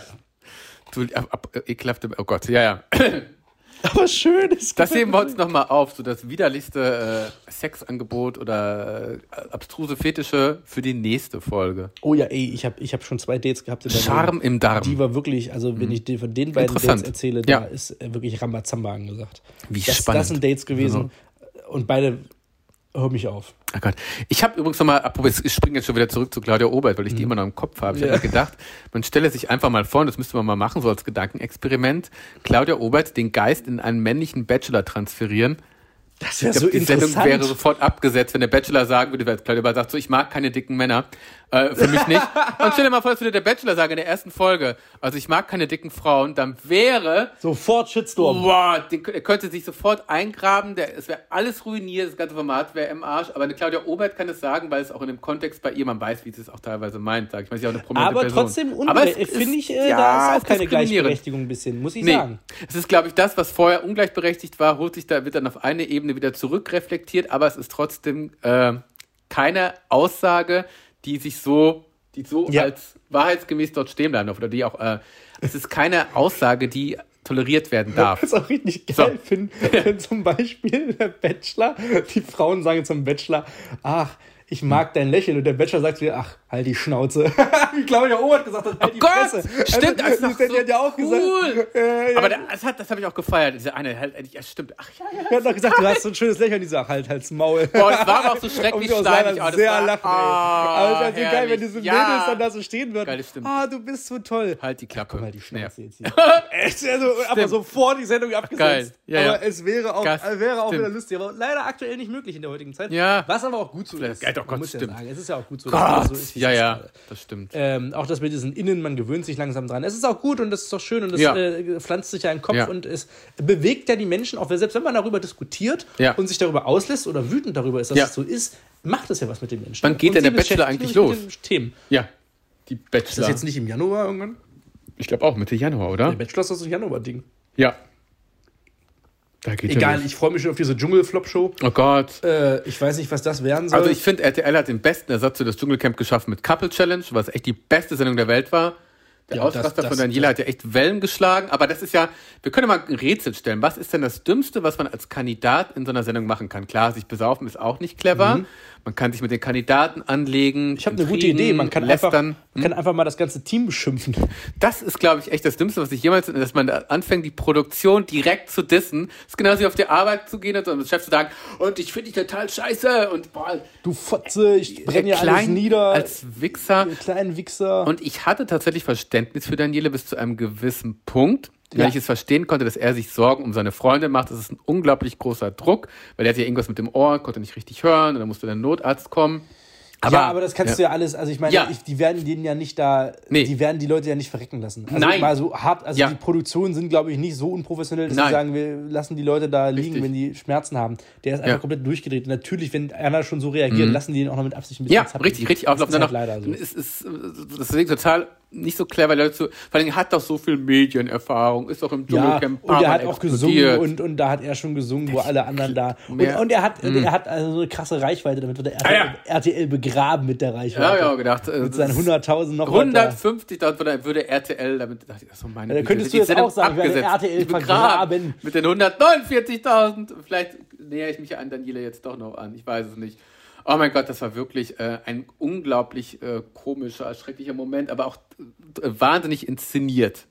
B: Du, ab, ab, ekelhafte, oh Gott, ja, ja.
A: Aber schön ist
B: Das heben wir uns nochmal auf, so das widerlichste äh, Sexangebot oder äh, abstruse Fetische für die nächste Folge.
A: Oh ja, ey, ich habe ich hab schon zwei Dates gehabt.
B: Charme im Darm.
A: Die war wirklich, also wenn mhm. ich von den beiden Dates erzähle,
B: ja.
A: da ist äh, wirklich Rambazamba angesagt.
B: Wie
A: das,
B: spannend.
A: Das sind Dates gewesen also. und beide hör mich auf.
B: Oh Gott. Ich habe übrigens nochmal, ich springe jetzt schon wieder zurück zu Claudia Obert, weil ich die mhm. immer noch im Kopf habe. Ich ja. habe gedacht, man stelle sich einfach mal vor, und das müsste man mal machen, so als Gedankenexperiment, Claudia Obert den Geist in einen männlichen Bachelor transferieren.
A: Das wäre so die interessant.
B: Sendung wäre sofort abgesetzt, wenn der Bachelor sagen würde, Claudia Obert sagt so, ich mag keine dicken Männer. Äh, für mich nicht. Und stell dir mal vor, das würde der Bachelor sagen in der ersten Folge. Also ich mag keine dicken Frauen. Dann wäre...
A: Sofort Shitstorm.
B: Boah, er könnte sich sofort eingraben. Der, es wäre alles ruiniert. Das ganze Format wäre im Arsch. Aber eine Claudia Obert kann es sagen, weil es auch in dem Kontext bei ihr, man weiß, wie sie es auch teilweise meint. Sag ich mal, sie ist auch eine prominente
A: Aber
B: Person.
A: trotzdem, finde ich, äh, ja, da ist auch keine Gleichberechtigung ein bisschen, muss ich nee. sagen.
B: Es ist, glaube ich, das, was vorher ungleichberechtigt war, holt sich da, wird dann auf eine Ebene wieder zurückreflektiert. Aber es ist trotzdem äh, keine Aussage, die sich so die so ja. als wahrheitsgemäß dort stehen bleiben oder die auch, äh, es ist keine Aussage, die toleriert werden darf.
A: Was auch richtig geil so. finde, wenn zum Beispiel der Bachelor, die Frauen sagen zum Bachelor, ach, ich mag dein Lächeln. Und der Bachelor sagt zu ihr, ach, halt die Schnauze. ich glaube, der Oma hat gesagt, halt
B: oh
A: die
B: Gott,
A: Fresse.
B: Stimmt,
A: also,
B: das,
A: das,
B: so
A: hat ja auch
B: cool.
A: gesagt. Äh, ja.
B: Aber das, hat, das habe ich auch gefeiert. Diese eine, halt, ja, stimmt. Ach ja, ja.
A: Er hat noch gesagt, du hast so ein schönes Lächeln. Die sagt, halt, halt's Maul.
B: Boah, das war aber auch so schrecklich steinig. Oh,
A: sehr
B: war,
A: lachen,
B: oh,
A: Aber es ist halt so geil, wenn diese
B: ja.
A: Mädels dann da so stehen würden.
B: Geil, stimmt.
A: Ah, du bist so toll.
B: Halt die Klappe.
A: Mal die Schnauze
B: Ja.
A: jetzt hier. Es ist also aber so vor die Sendung abgesetzt.
B: Geil. Ja,
A: aber es wäre auch,
B: Gas-
A: äh, wäre auch
B: stimmt.
A: wieder lustig. Aber leider aktuell nicht möglich in der heutigen Zeit.
B: Ja.
A: Was aber auch gut so
B: Geil,
A: ist.
B: Doch Gott,
A: Man muss ja
B: stimmt.
A: sagen. Es ist ja auch gut so.
B: Gott.
A: so
B: ja, ja, das stimmt.
A: Ähm, auch das mit diesen Innen, man gewöhnt sich langsam dran. Es ist auch gut und das ist doch schön und das
B: Ja.
A: äh, pflanzt sich ja in den Kopf
B: Ja.
A: und es bewegt ja die Menschen, auch selbst wenn man darüber diskutiert
B: Ja.
A: und sich darüber auslässt oder wütend darüber ist, dass
B: Ja.
A: es so ist, macht es ja was mit den Menschen.
B: Wann geht
A: Und
B: denn der Bachelor eigentlich los?
A: Themen.
B: Ja, die
A: Ist das
B: Bachelor.
A: jetzt nicht im Januar irgendwann?
B: ich glaube auch Mitte Januar, oder?
A: Der Bachelor ist das Januar-Ding.
B: Ja. Da geht
A: Egal,
B: los.
A: ich freue mich schon auf diese Dschungel-Flop-Show.
B: Oh Gott.
A: Äh, ich weiß nicht, was das werden soll.
B: Also ich finde, RTL hat den besten Ersatz für das Dschungelcamp geschaffen mit Couple Challenge, was echt die beste Sendung der Welt war. Der
A: Ja,
B: Ausraster
A: das-
B: von
A: das-
B: Daniela hat ja echt Wellen geschlagen, aber das ist ja, wir können mal ein Rätsel stellen. Was ist denn das Dümmste, was man als Kandidat in so einer Sendung machen kann? Klar, sich besaufen ist auch nicht clever. Man kann sich mit den Kandidaten anlegen.
A: Mhm. ich habe eine gute Idee. Man kann, einfach, man kann einfach mal das ganze Team beschimpfen.
B: Das ist, glaube ich, echt das Dümmste, was ich jemals, dass man da anfängt, die Produktion direkt zu dissen. Das ist genauso wie auf die Arbeit zu gehen und dem Chef zu sagen, und ich finde dich total scheiße und boah,
A: Du Fotze, ich brenne ja alles nieder.
B: als Wichser.
A: kleinen Wichser.
B: Und ich hatte tatsächlich Verständnis für Daniele bis zu einem gewissen Punkt, weil
A: Ja.
B: ich es verstehen konnte, dass er sich Sorgen um seine Freundin macht. Das ist ein unglaublich großer Druck, weil er hat ja irgendwas mit dem Ohr, konnte nicht richtig hören und dann musste der Notarzt kommen.
A: ja, aber das kannst du ja alles, also ich meine,
B: Ja.
A: ich, die werden den ja nicht da,
B: Nee.
A: die werden die Leute ja nicht verrecken lassen. Also
B: Nein.
A: mal so hart, also
B: Ja.
A: die Produktionen sind, glaube ich, nicht so unprofessionell, dass sie sagen, wir lassen die Leute da liegen,
B: Richtig.
A: wenn die Schmerzen haben. Der ist einfach
B: Ja.
A: komplett durchgedreht. Und natürlich, wenn einer schon so reagiert, lassen die ihn auch noch mit Absicht ein bisschen
B: Ja, richtig, richtig
A: Das
B: auflaufen.
A: ist halt leider so.
B: es ist, deswegen total nicht so clever, Leute zu, vor allem er hat doch so viel Medienerfahrung, ist doch im
A: Ja,
B: Dschungelcamp.
A: und er hat auch gesungen und, und da hat er schon gesungen, wo alle anderen da. Und, und er hat, und er hat also so eine krasse Reichweite, damit wird er RTL,
B: Ah, ja.
A: RTL begraben mit der Reichweite.
B: Ja, ja, gedacht. äh,
A: Mit seinen
B: das ist
A: 100.000 noch weiter.
B: 150, dann würde, würde RTL, damit dachte ich, so meine
A: Ja, da könntest du jetzt auch sagen, ich werde
B: abgesetzt.
A: RTL
B: begraben. Mit den 149.000. Vielleicht nähere ich mich an Daniela jetzt doch noch an. Ich weiß es nicht. Oh mein Gott, das war wirklich äh, ein unglaublich äh, komischer, schrecklicher Moment, aber auch äh, wahnsinnig inszeniert.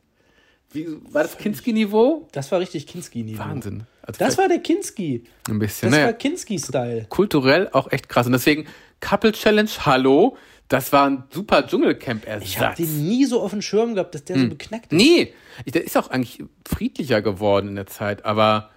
B: Wie, war das Kinski-Niveau?
A: Das war richtig Kinski-Niveau.
B: Wahnsinn. Also
A: Das war der Kinski.
B: ein bisschen.
A: Das
B: naja,
A: war Kinski-Style.
B: kulturell auch echt krass. Und deswegen Couple Challenge, hallo, das war ein super Dschungelcamp-Ersatz.
A: Ich habe den nie so auf dem Schirm gehabt, dass der so beknackt ist.
B: Hm. Nee, der ist auch eigentlich friedlicher geworden in der Zeit, aber er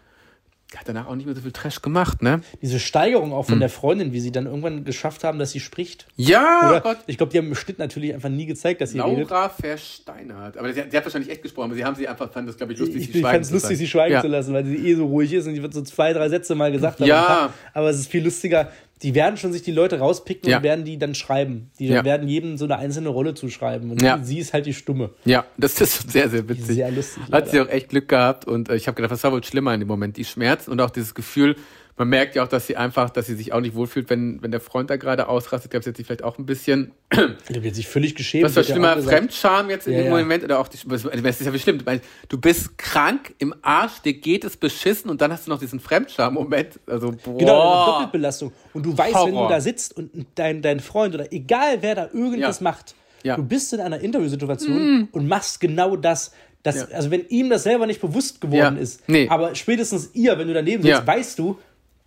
B: hat danach auch nicht mehr so viel Trash gemacht, ne?
A: Diese Steigerung auch von
B: Hm.
A: der Freundin, wie sie dann irgendwann geschafft haben, dass sie spricht.
B: Ja,
A: Oder,
B: Gott.
A: ich glaube, die haben im Schnitt natürlich einfach nie gezeigt, dass sie redet.
B: Laura Versteinert. Aber sie, hat- sie hat wahrscheinlich echt gesprochen, aber sie haben sie einfach, fand das, glaube ich, lustig,
A: Ich,
B: sie
A: ich
B: schweigen
A: fand es
B: zu
A: lustig,
B: lassen.
A: sie schweigen
B: ja.
A: zu lassen, weil sie eh so ruhig ist und die wird so zwei, drei Sätze mal gesagt haben.
B: Ja.
A: Aber es ist viel lustiger. Die werden schon sich die Leute rauspicken
B: Ja.
A: und werden die dann schreiben. Die
B: Ja.
A: werden jedem so eine einzelne Rolle zuschreiben. Und
B: Ja.
A: sie ist halt die Stumme.
B: Ja, das ist sehr, sehr witzig.
A: Sehr lustig,
B: Hat sie auch echt Glück gehabt und äh, ich habe gedacht, was war wohl schlimmer in dem Moment? Die Schmerzen und auch dieses Gefühl, man merkt ja auch, dass sie einfach, dass sie sich auch nicht wohlfühlt, wenn, wenn der Freund da gerade ausrastet. Ich glaube, sie hat sich vielleicht auch ein bisschen
A: Der wird sich völlig geschämt.
B: Was war schlimmer. Fremdscham jetzt in
A: Ja,
B: dem
A: ja.
B: Moment oder auch das ist ja. Ich meine, Du bist krank im Arsch, dir geht es beschissen und dann hast du noch diesen Fremdscham-Moment. Also, boah.
A: Genau, eine Doppelbelastung. Und du weißt, wenn du
B: Horror.
A: da sitzt und dein, dein Freund oder egal wer da irgendwas
B: Ja.
A: macht, du bist in einer Interviewsituation und machst genau das. das
B: Ja.
A: Also wenn ihm das selber nicht bewusst geworden
B: Ja.
A: ist,
B: Nee.
A: aber spätestens ihr, wenn du daneben sitzt,
B: Ja.
A: weißt du,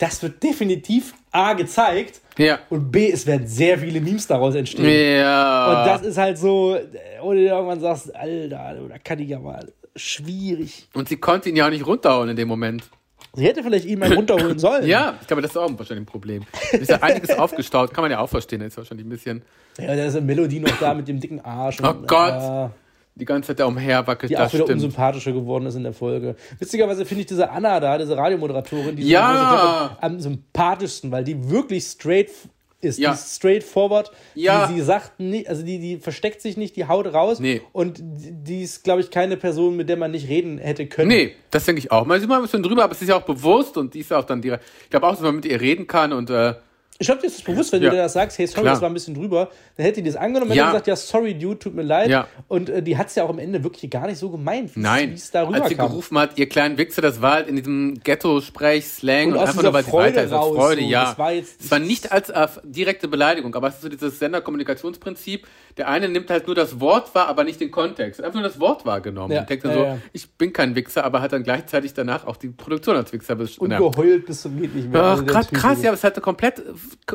A: das wird definitiv A gezeigt
B: Ja.
A: und B, es werden sehr viele Memes daraus entstehen.
B: Ja.
A: Und das ist halt so, wo du dir irgendwann sagst, Alter, da kann ich ja mal schwierig.
B: Und sie konnte ihn ja auch nicht runterhauen in dem Moment.
A: Sie hätte vielleicht ihn mal runterholen sollen.
B: Ja, ich glaube, das ist auch wahrscheinlich ein Problem. Ist ja einiges aufgestaut, kann man ja auch verstehen. Ist wahrscheinlich ein bisschen
A: Ja, da ist eine Melodie noch da mit dem dicken Arsch.
B: Oh
A: und,
B: Gott.
A: äh,
B: die ganze Zeit da umherwackelt.
A: die
B: Das
A: auch wieder
B: stimmt.
A: unsympathischer geworden ist in der Folge. Witzigerweise finde ich diese Anna da, diese Radiomoderatorin, die
B: Ja.
A: am sympathischsten, weil die wirklich straight ist.
B: Ja.
A: Die ist straightforward.
B: Ja.
A: Die, sie sagt nicht, also die, die versteckt sich nicht, die haut raus.
B: Nee.
A: Und die ist, glaube ich, keine Person, mit der man nicht reden hätte können.
B: Nee, das denke ich auch. Man ist immer ein bisschen drüber, aber es ist ja auch bewusst und die ist ja auch dann direkt. Ich glaube auch, dass man mit ihr reden kann und äh,
A: Ich glaube, dir ist das bewusst, wenn ja. du dir das sagst, hey, sorry, Klar. das war ein bisschen drüber, dann hätte die das angenommen und ja. gesagt, ja, sorry, dude, tut mir leid. Ja. Und äh, die hat es ja auch am Ende wirklich gar nicht so gemeint,
B: wie es da rüberkam. Als sie gerufen hat, ihr kleinen Wichser, das war halt in diesem Ghetto-Sprech, Slang und, und einfach nur, weil sie weiter ist. Freude, so. ja. Das war, jetzt, das war nicht als äh, direkte Beleidigung, aber es ist so dieses Senderkommunikationsprinzip. Der eine nimmt halt nur das Wort wahr, aber nicht den Kontext. Einfach nur das Wort wahrgenommen. Ja. Und denkt dann so, ich bin kein Wichser, aber hat dann gleichzeitig danach auch die Produktion als Wichser
A: beschrieben. Und geheult bis zum geht nicht
B: mehr. Ach, krass, krass, ja, aber es hatte komplett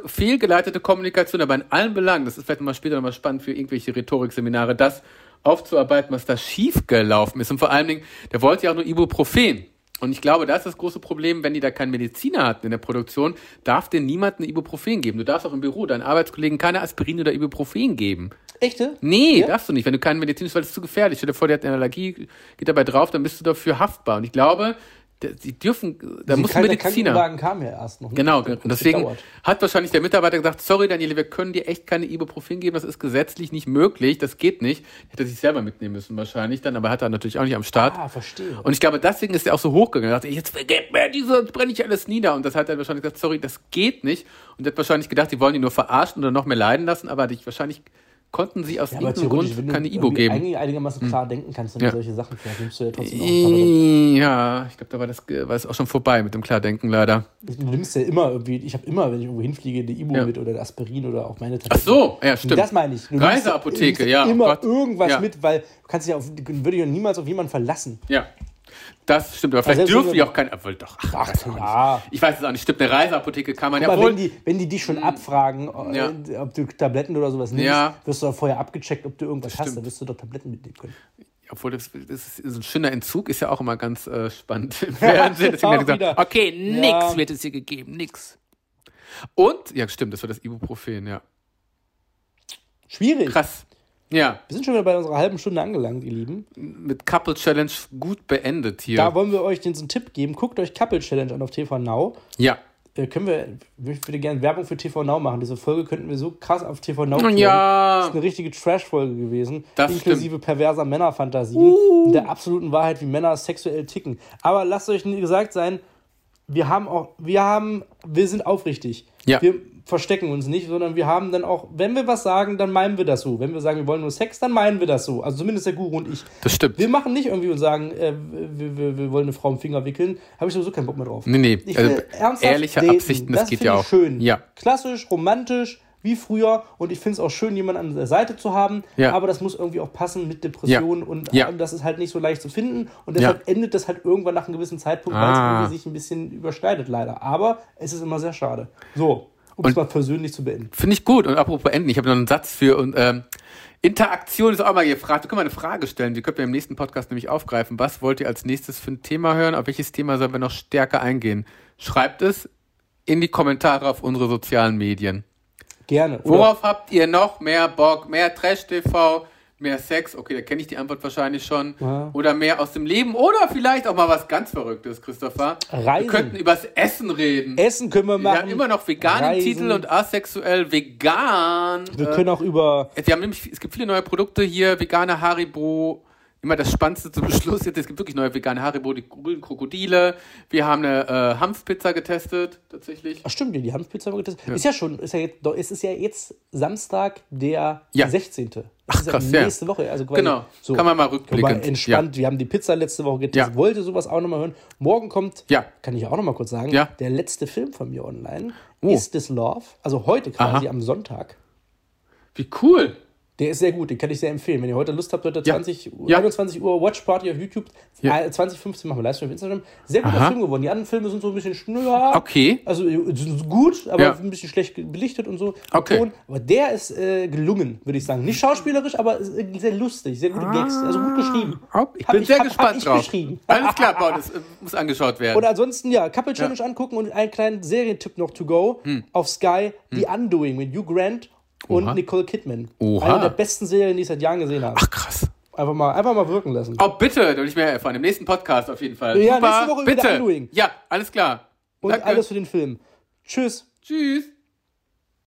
B: fehlgeleitete Kommunikation, aber in allen Belangen, das ist vielleicht mal später nochmal spannend für irgendwelche Rhetorikseminare, das aufzuarbeiten, was da schiefgelaufen ist. Und vor allen Dingen, der wollte ja auch nur Ibuprofen. Und ich glaube, das ist das große Problem, wenn die da keinen Mediziner hatten in der Produktion, darf dir niemand ein Ibuprofen geben. Du darfst auch im Büro deinen Arbeitskollegen keine Aspirin oder Ibuprofen geben.
A: Echte?
B: Nee, ja? darfst du nicht, wenn du keinen Medizin weil es zu gefährlich. Stell dir vor, der hat eine Allergie, geht dabei drauf, dann bist du dafür haftbar. Und ich glaube, Sie dürfen, da Sie muss ein Mediziner.
A: Der kam ja erst noch.
B: Nicht. Genau, und deswegen gedauert. hat wahrscheinlich der Mitarbeiter gesagt, sorry Daniele, wir können dir echt keine Ibuprofen geben, das ist gesetzlich nicht möglich, das geht nicht. Hätte sich selber mitnehmen müssen wahrscheinlich dann, aber hat er natürlich auch nicht am Start.
A: Ah, verstehe.
B: Und ich glaube, deswegen ist er auch so hochgegangen. Er dachte, jetzt vergebt mir diese, brenne ich alles nieder. Und das hat er wahrscheinlich gesagt, sorry, das geht nicht. Und er hat wahrscheinlich gedacht, die wollen ihn nur verarschen oder noch mehr leiden lassen, aber hat ich wahrscheinlich konnten sie aus ja, irgendeinem Grund keine Ibo geben. Wenn
A: du einigermaßen hm. klar denken kannst, dann ja. solche Sachen vielleicht nimmst du ja trotzdem auch.
B: Ja, ich glaube, da war das, war das auch schon vorbei mit dem Klardenken leider.
A: Du nimmst ja immer irgendwie, ich habe immer, wenn ich irgendwo hinfliege, eine Ibo ja. mit oder Aspirin oder auch meine
B: Tabletten. Ach so, ja, stimmt.
A: Das meine ich.
B: Du Reiseapotheke, ja.
A: Immer oh irgendwas mit, weil du kannst dich auf, würde ich niemals auf jemanden verlassen.
B: Ja. Das stimmt, aber vielleicht also dürfen die auch kein. Obwohl, doch, ach, ach ja. Ich weiß es auch nicht. Stimmt, eine Reiseapotheke kann man Guck ja
A: wohl. Wenn die, wenn die dich schon hm. abfragen, ja. Äh, ob du Tabletten oder sowas nimmst, ja. wirst du doch vorher abgecheckt, ob du irgendwas hast. Dann wirst du doch Tabletten mitnehmen können.
B: Obwohl, das, das ist ein schöner Entzug, ist ja auch immer ganz äh, spannend im Fernsehen. Deswegen gesagt, okay, nix ja. wird es hier gegeben, nix. Und, ja, stimmt, das war das Ibuprofen, ja.
A: Schwierig.
B: Krass. Ja.
A: Wir sind schon wieder bei unserer halben Stunde angelangt, ihr Lieben.
B: Mit Couple Challenge gut beendet hier.
A: Da wollen wir euch den so einen Tipp geben. Guckt euch Couple Challenge an auf TV Now.
B: Ja.
A: Äh, können wir, ich würde gerne Werbung für TV Now machen. Diese Folge könnten wir so krass auf TV Now
B: kriegen. Ja.
A: Das ist eine richtige Trash-Folge gewesen.
B: Das
A: inklusive
B: stimmt.
A: perverser Männerfantasien. Uh. Der absoluten Wahrheit, wie Männer sexuell ticken. Aber lasst euch gesagt sein, wir haben auch, wir haben, wir sind aufrichtig.
B: Ja.
A: Wir verstecken uns nicht, sondern wir haben dann auch, wenn wir was sagen, dann meinen wir das so. Wenn wir sagen, wir wollen nur Sex, dann meinen wir das so. Also zumindest der Guru und ich.
B: Das stimmt.
A: Wir machen nicht irgendwie und sagen, äh, wir, wir, wir, wollen eine Frau im Finger wickeln. Habe ich sowieso keinen Bock mehr drauf.
B: Nee, nee.
A: Ich also,
B: ehrliche daten. Absichten, das, das geht ja auch.
A: schön.
B: Ja.
A: Klassisch, romantisch, wie früher. Und ich finde es auch schön, jemanden an der Seite zu haben. Ja. Aber das muss irgendwie auch passen mit Depressionen. Ja. Und
B: ja.
A: das ist halt nicht so leicht zu finden. Und deshalb endet das halt irgendwann nach einem gewissen Zeitpunkt, ah. weil es irgendwie sich ein bisschen überschneidet, leider. Aber es ist immer sehr schade. So um es mal persönlich zu beenden.
B: Finde ich gut. Und apropos beenden, ich habe noch einen Satz für und ähm, Interaktion ist auch mal gefragt. Du kannst mal eine Frage stellen, die können wir im nächsten Podcast nämlich aufgreifen. Was wollt ihr als nächstes für ein Thema hören? Auf welches Thema sollen wir noch stärker eingehen? Schreibt es in die Kommentare auf unsere sozialen Medien.
A: Gerne.
B: Worauf habt ihr noch mehr Bock? Mehr Trash-TV? Mehr Sex, okay, da kenne ich die Antwort wahrscheinlich schon. Ja. Oder mehr aus dem Leben. Oder vielleicht auch mal was ganz Verrücktes, Christopher.
A: Reisen.
B: Wir könnten übers Essen reden.
A: Essen können wir machen. Wir
B: haben immer noch veganen Titel und asexuell vegan.
A: Wir können auch über.
B: Wir haben nämlich, es gibt viele neue Produkte hier, vegane Haribo, immer das Spannendste zum Schluss jetzt. Es gibt wirklich neue vegane Haribo, die grünen Krokodile. Wir haben eine äh, Hanfpizza getestet, tatsächlich.
A: Ach stimmt, die Hanfpizza haben wir getestet. Ja. Ist ja schon, ist ja jetzt, es ist ja jetzt Samstag, der ja. 16. Das
B: Ach krass, ja
A: nächste Woche. Also
B: genau, so, kann man mal rückblicken.
A: entspannt, ja. wir haben die Pizza letzte Woche getestet, wollte sowas auch nochmal hören. Morgen kommt,
B: ja.
A: kann ich auch nochmal kurz sagen,
B: ja.
A: der letzte Film von mir online, oh. Is This Love? Also heute quasi Aha. am Sonntag.
B: Wie cool.
A: Der ist sehr gut, den kann ich sehr empfehlen. Wenn ihr heute Lust habt, heute ja. 20, ja. 21 Uhr Watch Party auf YouTube. Ja. 2015 machen wir Livestream auf Instagram. Sehr guter Aha. Film geworden. Die anderen Filme sind so ein bisschen schnöer.
B: Okay.
A: Also sind gut, aber ja. ein bisschen schlecht belichtet und so.
B: Okay.
A: Aber der ist äh, gelungen, würde ich sagen. Nicht schauspielerisch, aber sehr lustig, sehr gute Gags. Also gut geschrieben.
B: Ich bin ich, sehr hab, gespannt hab
A: drauf. Geschrieben.
B: Alles klar, Paul, das äh, muss angeschaut werden.
A: Und ansonsten, ja, Couple Challenge angucken und einen kleinen Serientipp noch to go. Hm. Auf Sky, hm. The Undoing mit Hugh Grant und Oha. Nicole Kidman.
B: Oha.
A: Eine der besten Serien, die ich seit Jahren gesehen habe.
B: Ach krass.
A: Einfach mal, einfach mal wirken lassen.
B: Oh, bitte, da will ich mehr erfahren. Im nächsten Podcast auf jeden Fall.
A: Ja, Super. nächste Woche
B: bitte. Ja, alles klar.
A: Und Danke. alles für den Film. Tschüss.
B: Tschüss.